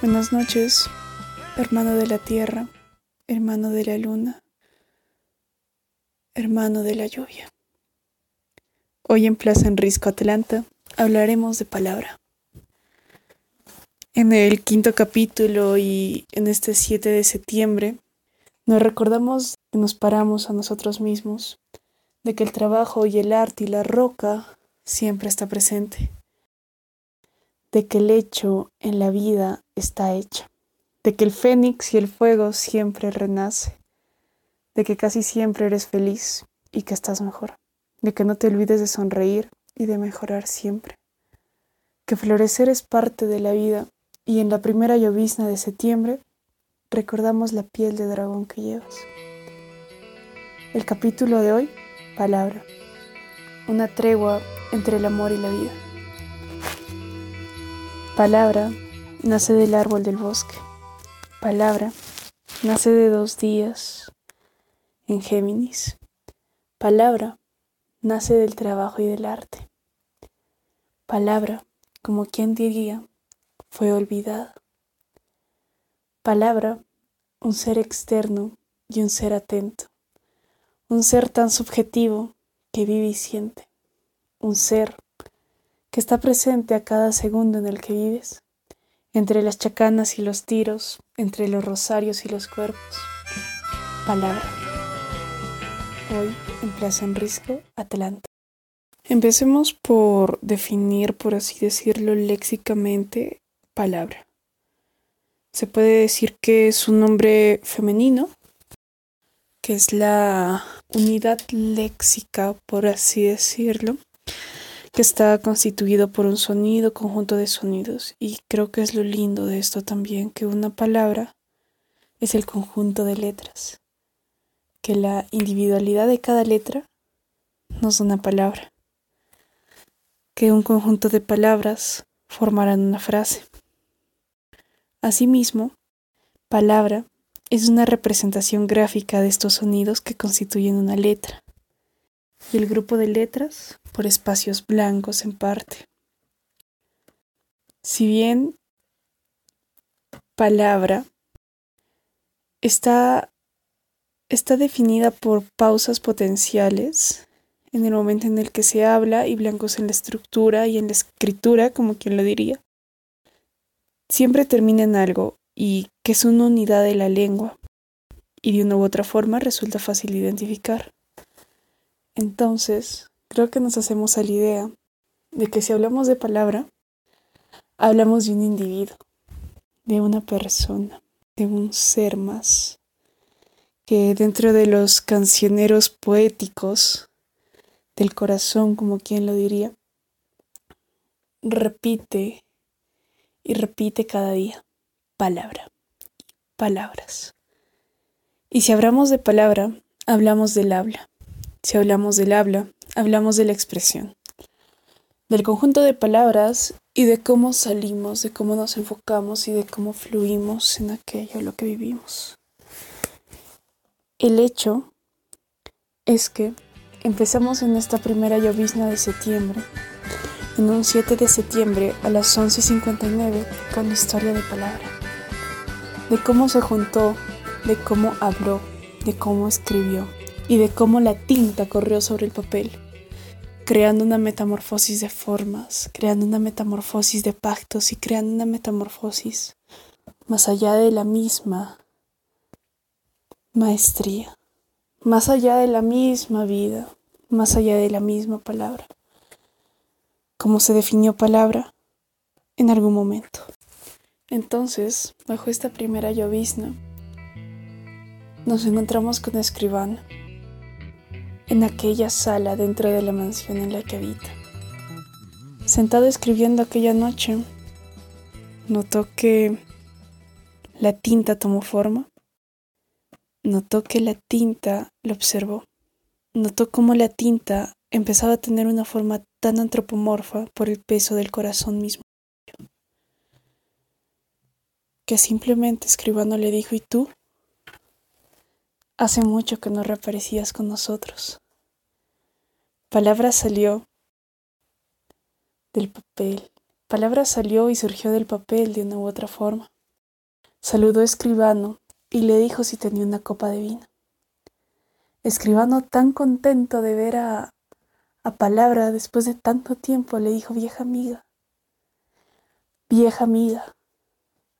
Buenas noches, hermano de la tierra, hermano de la luna, hermano de la lluvia. Hoy en Plaza en Risco Atlanta hablaremos de palabra. En el quinto capítulo y en este 7 de septiembre nos recordamos que nos paramos a nosotros mismos, de que el trabajo y el arte y la roca siempre está presente de que el hecho en la vida está hecho, de que el fénix y el fuego siempre renace, de que casi siempre eres feliz y que estás mejor, de que no te olvides de sonreír y de mejorar siempre, que florecer es parte de la vida y en la primera llovizna de septiembre recordamos la piel de dragón que llevas. El capítulo de hoy, palabra, una tregua entre el amor y la vida. Palabra nace del árbol del bosque. Palabra nace de dos días en Géminis. Palabra nace del trabajo y del arte. Palabra, como quien diría, fue olvidada. Palabra, un ser externo y un ser atento. Un ser tan subjetivo que vive y siente. Un ser que está presente a cada segundo en el que vives, entre las chacanas y los tiros, entre los rosarios y los cuerpos. Palabra. Hoy en Plaza en Risco, Atlanta. Empecemos por definir, por así decirlo, léxicamente, palabra. Se puede decir que es un nombre femenino, que es la unidad léxica, por así decirlo, que está constituido por un sonido, conjunto de sonidos. Y creo que es lo lindo de esto también, que una palabra es el conjunto de letras, que la individualidad de cada letra no es una palabra, que un conjunto de palabras formarán una frase. Asimismo, palabra es una representación gráfica de estos sonidos que constituyen una letra y el grupo de letras por espacios blancos en parte. Si bien palabra está, está definida por pausas potenciales en el momento en el que se habla y blancos en la estructura y en la escritura, como quien lo diría, siempre termina en algo y que es una unidad de la lengua y de una u otra forma resulta fácil identificar. Entonces, creo que nos hacemos a la idea de que si hablamos de palabra, hablamos de un individuo, de una persona, de un ser más, que dentro de los cancioneros poéticos del corazón, como quien lo diría, repite y repite cada día palabra, palabras. Y si hablamos de palabra, hablamos del habla si hablamos del habla, hablamos de la expresión, del conjunto de palabras y de cómo salimos, de cómo nos enfocamos y de cómo fluimos en aquello lo que vivimos. El hecho es que empezamos en esta primera llovizna de septiembre, en un 7 de septiembre a las 11.59 con la historia de palabra, de cómo se juntó, de cómo habló, de cómo escribió y de cómo la tinta corrió sobre el papel, creando una metamorfosis de formas, creando una metamorfosis de pactos y creando una metamorfosis más allá de la misma maestría, más allá de la misma vida, más allá de la misma palabra, como se definió palabra en algún momento. Entonces, bajo esta primera llovizna, nos encontramos con escribano en aquella sala dentro de la mansión en la que habita. Sentado escribiendo aquella noche, notó que la tinta tomó forma, notó que la tinta lo observó, notó cómo la tinta empezaba a tener una forma tan antropomorfa por el peso del corazón mismo, que simplemente escribano le dijo, ¿y tú? Hace mucho que no reaparecías con nosotros. Palabra salió del papel. Palabra salió y surgió del papel de una u otra forma. Saludó a Escribano y le dijo si tenía una copa de vino. Escribano, tan contento de ver a, a Palabra después de tanto tiempo, le dijo, vieja amiga, vieja amiga,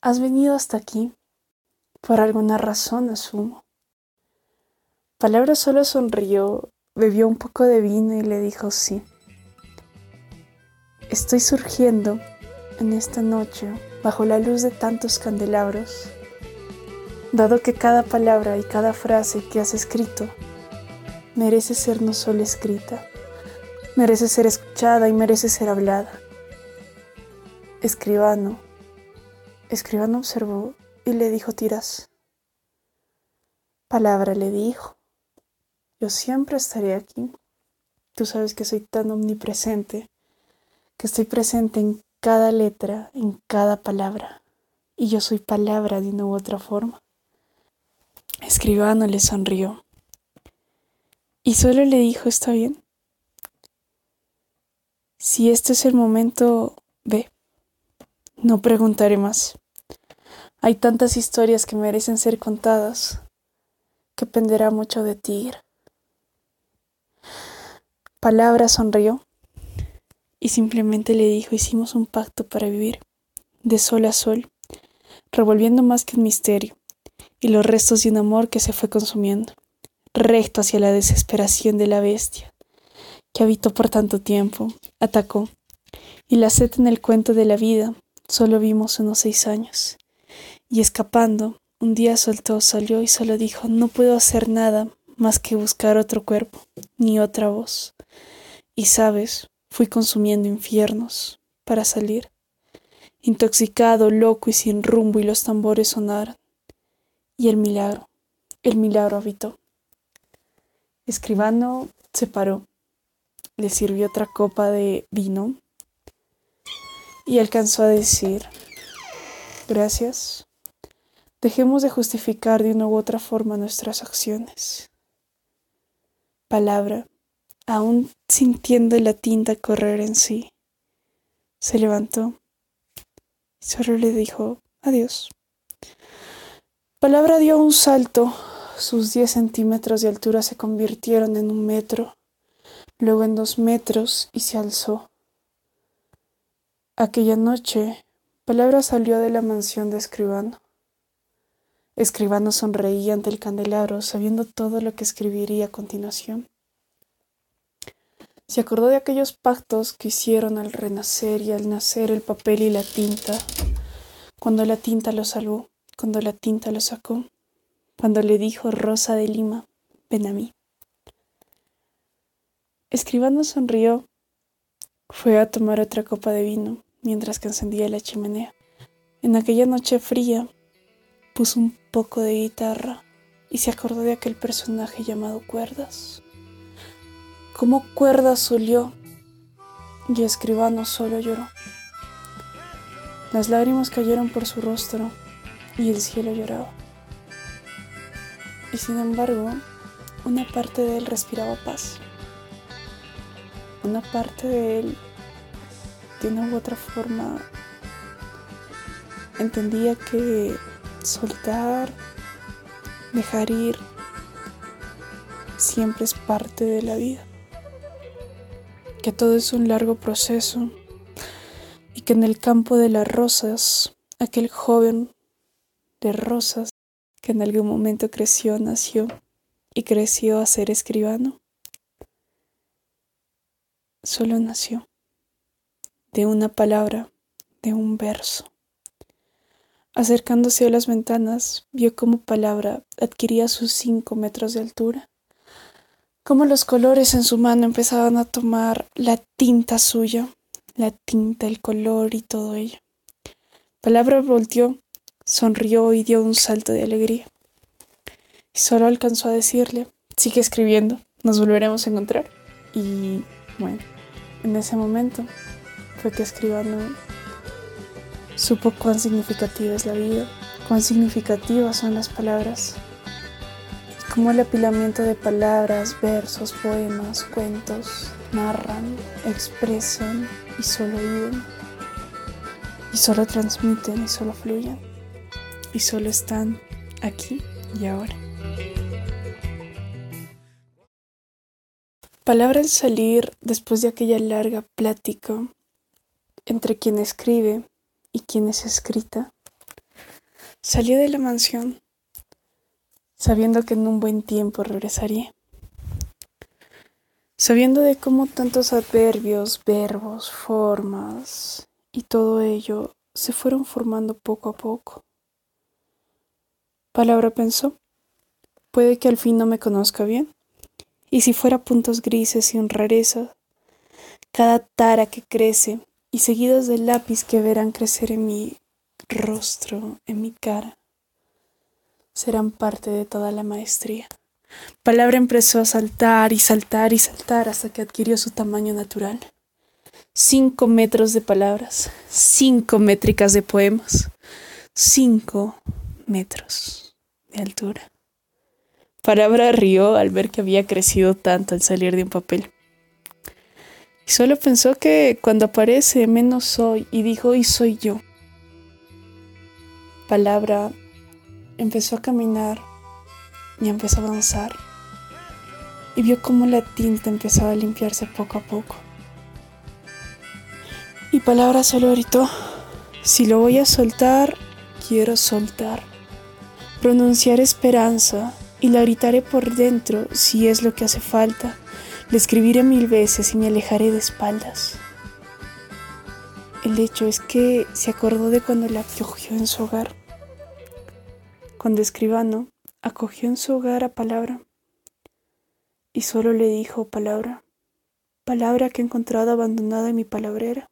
¿has venido hasta aquí? Por alguna razón, asumo. Palabra solo sonrió, bebió un poco de vino y le dijo sí. Estoy surgiendo en esta noche bajo la luz de tantos candelabros, dado que cada palabra y cada frase que has escrito merece ser no solo escrita, merece ser escuchada y merece ser hablada. Escribano, escribano observó y le dijo Tiras. Palabra le dijo. Yo siempre estaré aquí. Tú sabes que soy tan omnipresente, que estoy presente en cada letra, en cada palabra. Y yo soy palabra de una u otra forma. Escribano le sonrió. Y solo le dijo, ¿está bien? Si este es el momento, ve. No preguntaré más. Hay tantas historias que merecen ser contadas que dependerá mucho de ti. Palabra sonrió y simplemente le dijo hicimos un pacto para vivir, de sol a sol, revolviendo más que un misterio, y los restos de un amor que se fue consumiendo, recto hacia la desesperación de la bestia, que habitó por tanto tiempo, atacó, y la sed en el cuento de la vida solo vimos unos seis años, y escapando, un día soltó, salió y solo dijo no puedo hacer nada más que buscar otro cuerpo, ni otra voz y sabes, fui consumiendo infiernos para salir. Intoxicado, loco y sin rumbo y los tambores sonaron. Y el milagro, el milagro habitó. Escribano se paró, le sirvió otra copa de vino y alcanzó a decir, gracias, dejemos de justificar de una u otra forma nuestras acciones. Palabra, aún sintiendo la tinta correr en sí. Se levantó y solo le dijo adiós. Palabra dio un salto. Sus diez centímetros de altura se convirtieron en un metro, luego en dos metros y se alzó. Aquella noche, Palabra salió de la mansión de Escribano. Escribano sonreía ante el candelabro, sabiendo todo lo que escribiría a continuación. Se acordó de aquellos pactos que hicieron al renacer y al nacer el papel y la tinta, cuando la tinta lo salvó, cuando la tinta lo sacó, cuando le dijo Rosa de Lima, ven a mí. Escribano sonrió, fue a tomar otra copa de vino mientras que encendía la chimenea. En aquella noche fría puso un poco de guitarra y se acordó de aquel personaje llamado Cuerdas como cuerda solió y escribano solo lloró. Las lágrimas cayeron por su rostro y el cielo lloraba. Y sin embargo, una parte de él respiraba paz. Una parte de él, de una u otra forma, entendía que soltar, dejar ir, siempre es parte de la vida que todo es un largo proceso y que en el campo de las rosas, aquel joven de rosas que en algún momento creció, nació y creció a ser escribano, solo nació de una palabra, de un verso. Acercándose a las ventanas, vio cómo palabra adquiría sus cinco metros de altura cómo los colores en su mano empezaban a tomar la tinta suya, la tinta, el color y todo ello. Palabra volteó, sonrió y dio un salto de alegría. Y solo alcanzó a decirle, sigue escribiendo, nos volveremos a encontrar. Y bueno, en ese momento fue que escribano supo cuán significativa es la vida, cuán significativas son las palabras como el apilamiento de palabras, versos, poemas, cuentos narran, expresan y solo viven, y solo transmiten y solo fluyen. y solo están aquí y ahora. Palabra al salir después de aquella larga plática entre quien escribe y quien es escrita, salió de la mansión sabiendo que en un buen tiempo regresaría, sabiendo de cómo tantos adverbios, verbos, formas y todo ello se fueron formando poco a poco. Palabra pensó, puede que al fin no me conozca bien, y si fuera puntos grises y un rareza, cada tara que crece y seguidos del lápiz que verán crecer en mi rostro, en mi cara, serán parte de toda la maestría. Palabra empezó a saltar y saltar y saltar hasta que adquirió su tamaño natural. Cinco metros de palabras, cinco métricas de poemas, cinco metros de altura. Palabra rió al ver que había crecido tanto al salir de un papel. Solo pensó que cuando aparece menos soy y dijo y soy yo. Palabra empezó a caminar y empezó a avanzar y vio cómo la tinta empezaba a limpiarse poco a poco. Y palabra solo gritó, si lo voy a soltar, quiero soltar. Pronunciar esperanza y la gritaré por dentro si es lo que hace falta. Le escribiré mil veces y me alejaré de espaldas. El hecho es que se acordó de cuando la acogió en su hogar. Cuando escribano acogió en su hogar a palabra y solo le dijo palabra, palabra que he encontrado abandonada en mi palabrera.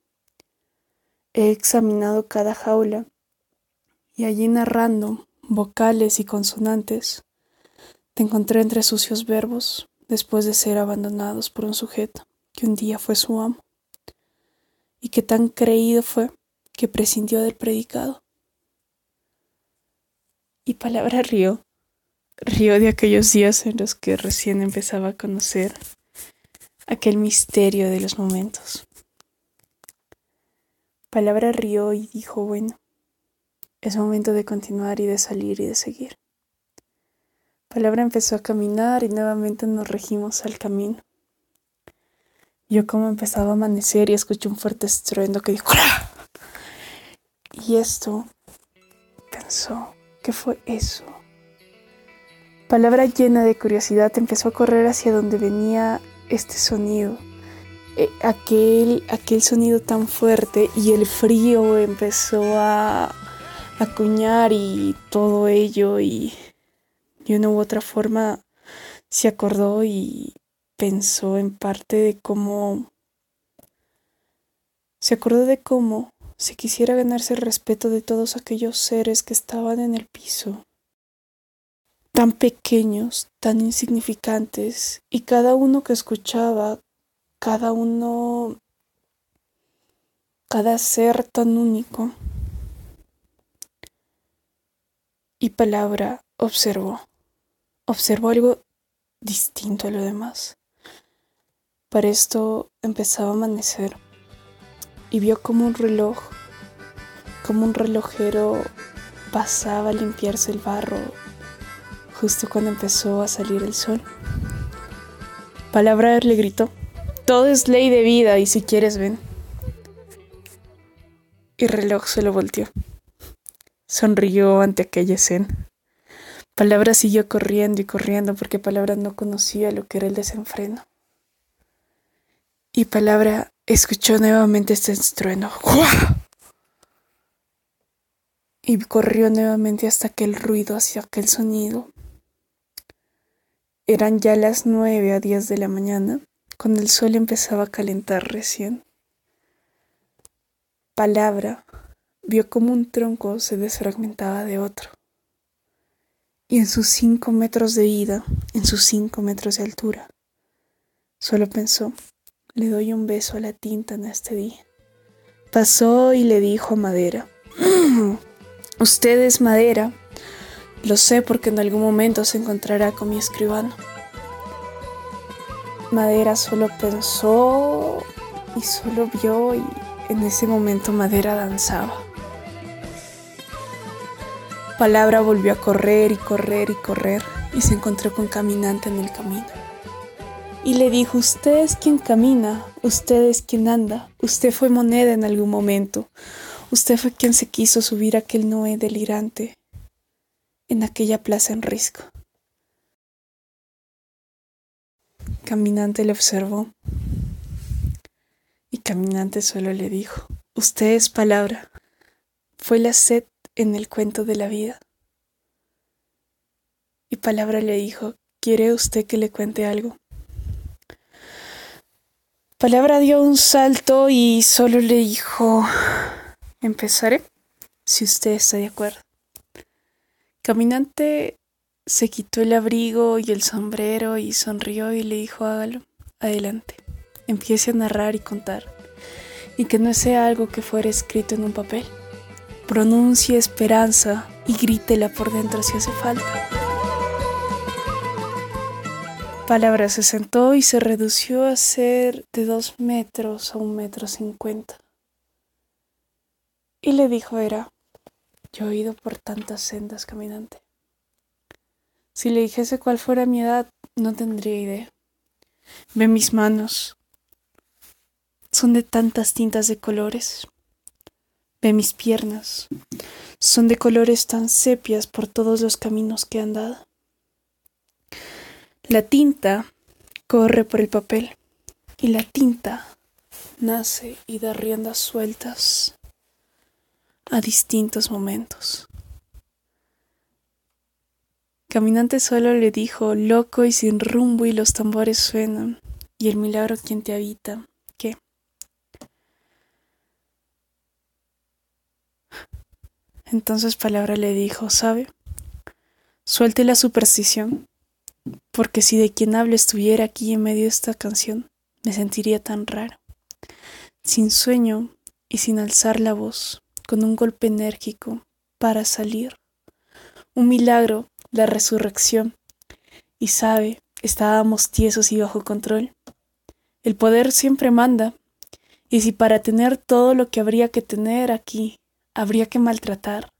He examinado cada jaula y allí narrando vocales y consonantes te encontré entre sucios verbos después de ser abandonados por un sujeto que un día fue su amo y que tan creído fue que prescindió del predicado. Y palabra río, río de aquellos días en los que recién empezaba a conocer aquel misterio de los momentos. Palabra rió y dijo, bueno, es momento de continuar y de salir y de seguir. Palabra empezó a caminar y nuevamente nos regimos al camino. Yo como empezaba a amanecer y escuché un fuerte estruendo que dijo Y esto pensó, ¿qué fue eso? Palabra llena de curiosidad empezó a correr hacia donde venía este sonido. Eh, aquel, aquel sonido tan fuerte y el frío empezó a acuñar y todo ello y de una u otra forma se acordó y pensó en parte de cómo se acordó de cómo si quisiera ganarse el respeto de todos aquellos seres que estaban en el piso, tan pequeños, tan insignificantes, y cada uno que escuchaba, cada uno, cada ser tan único, y palabra observó observó algo distinto a lo demás. Para esto empezaba a amanecer y vio como un reloj, como un relojero pasaba a limpiarse el barro justo cuando empezó a salir el sol. Palabra le gritó, todo es ley de vida y si quieres ven. Y reloj se lo volteó. Sonrió ante aquella escena. Palabra siguió corriendo y corriendo porque Palabra no conocía lo que era el desenfreno. Y Palabra escuchó nuevamente este estruendo. Y corrió nuevamente hasta aquel ruido, hacia aquel sonido. Eran ya las nueve a diez de la mañana, cuando el sol empezaba a calentar recién. Palabra vio como un tronco se desfragmentaba de otro y en sus cinco metros de ida, en sus cinco metros de altura. Solo pensó, le doy un beso a la tinta en este día. Pasó y le dijo a Madera, mm, usted es Madera, lo sé porque en algún momento se encontrará con mi escribano. Madera solo pensó y solo vio y en ese momento Madera danzaba. Palabra volvió a correr y correr y correr y se encontró con caminante en el camino. Y le dijo, usted es quien camina, usted es quien anda, usted fue moneda en algún momento, usted fue quien se quiso subir a aquel Noé delirante en aquella plaza en risco. Caminante le observó y Caminante solo le dijo, usted es palabra, fue la sed en el cuento de la vida. Y Palabra le dijo, ¿quiere usted que le cuente algo? Palabra dio un salto y solo le dijo, empezaré, si usted está de acuerdo. Caminante se quitó el abrigo y el sombrero y sonrió y le dijo, hágalo, adelante, empiece a narrar y contar, y que no sea algo que fuera escrito en un papel. Pronuncie esperanza y grítela por dentro si hace falta. Palabra se sentó y se redució a ser de dos metros a un metro cincuenta. Y le dijo era, yo he ido por tantas sendas caminante. Si le dijese cuál fuera mi edad, no tendría idea. Ve mis manos. Son de tantas tintas de colores. Ve mis piernas. Son de colores tan sepias por todos los caminos que he andado. La tinta corre por el papel y la tinta nace y da riendas sueltas a distintos momentos. Caminante solo le dijo, loco y sin rumbo y los tambores suenan, y el milagro quien te habita, ¿qué? Entonces Palabra le dijo, ¿sabe? Suelte la superstición porque si de quien hablo estuviera aquí en medio de esta canción, me sentiría tan raro. Sin sueño y sin alzar la voz, con un golpe enérgico para salir. Un milagro, la resurrección. Y sabe, estábamos tiesos y bajo control. El poder siempre manda, y si para tener todo lo que habría que tener aquí habría que maltratar,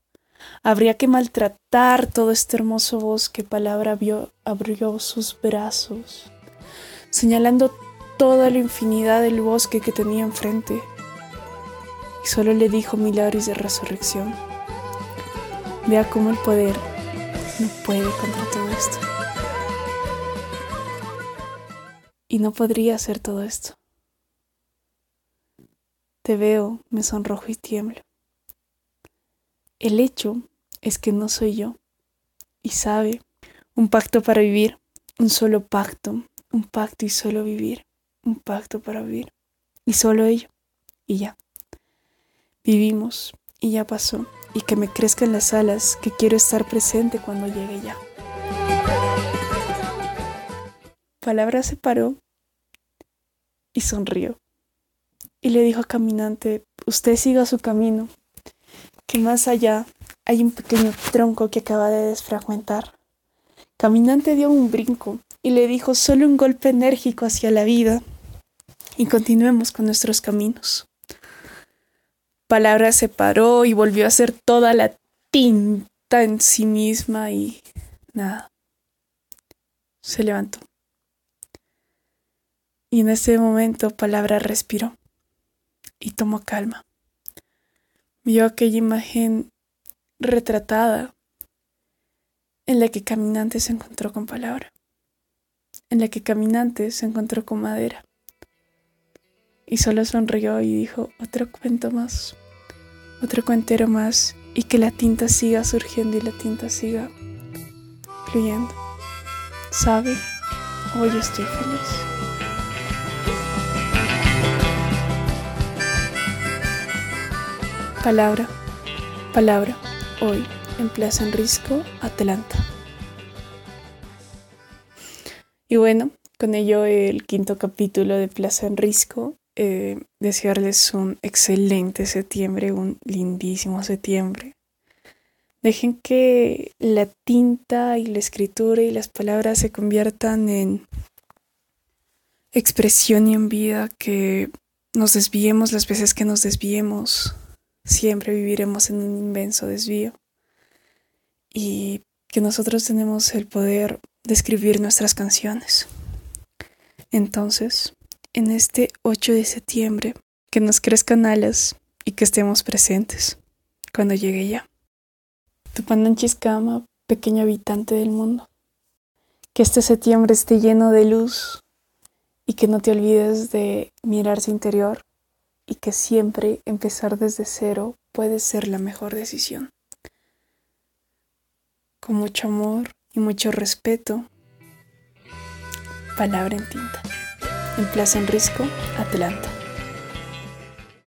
Habría que maltratar todo este hermoso bosque. Palabra vio, abrió sus brazos, señalando toda la infinidad del bosque que tenía enfrente. Y solo le dijo milagros de resurrección. Vea cómo el poder no puede contra todo esto. Y no podría hacer todo esto. Te veo, me sonrojo y tiemblo. El hecho es que no soy yo. Y sabe, un pacto para vivir, un solo pacto, un pacto y solo vivir, un pacto para vivir. Y solo ello. Y ya. Vivimos y ya pasó. Y que me crezcan las alas, que quiero estar presente cuando llegue ya. Palabra se paró y sonrió. Y le dijo a Caminante, usted siga su camino, que más allá hay un pequeño tronco que acaba de desfragmentar. Caminante dio un brinco y le dijo solo un golpe enérgico hacia la vida y continuemos con nuestros caminos. Palabra se paró y volvió a hacer toda la tinta en sí misma y nada. Se levantó. Y en ese momento Palabra respiró y tomó calma vio aquella imagen retratada en la que Caminante se encontró con palabra, en la que Caminante se encontró con madera. Y solo sonrió y dijo, otro cuento más, otro cuentero más, y que la tinta siga surgiendo y la tinta siga fluyendo. ¿Sabe? Hoy estoy feliz. Palabra, palabra, hoy en Plaza en Risco, Atlanta. Y bueno, con ello el quinto capítulo de Plaza en Risco. Eh, desearles un excelente septiembre, un lindísimo septiembre. Dejen que la tinta y la escritura y las palabras se conviertan en expresión y en vida, que nos desviemos las veces que nos desviemos, siempre viviremos en un inmenso desvío y que nosotros tenemos el poder de escribir nuestras canciones. Entonces, en este 8 de septiembre, que nos crezcan alas y que estemos presentes cuando llegue ya. Tupananchiscama, pequeño habitante del mundo. Que este septiembre esté lleno de luz y que no te olvides de mirarse interior y que siempre empezar desde cero puede ser la mejor decisión. Con mucho amor y mucho respeto, palabra en tinta. En Plaza Enrisco, Atlanta.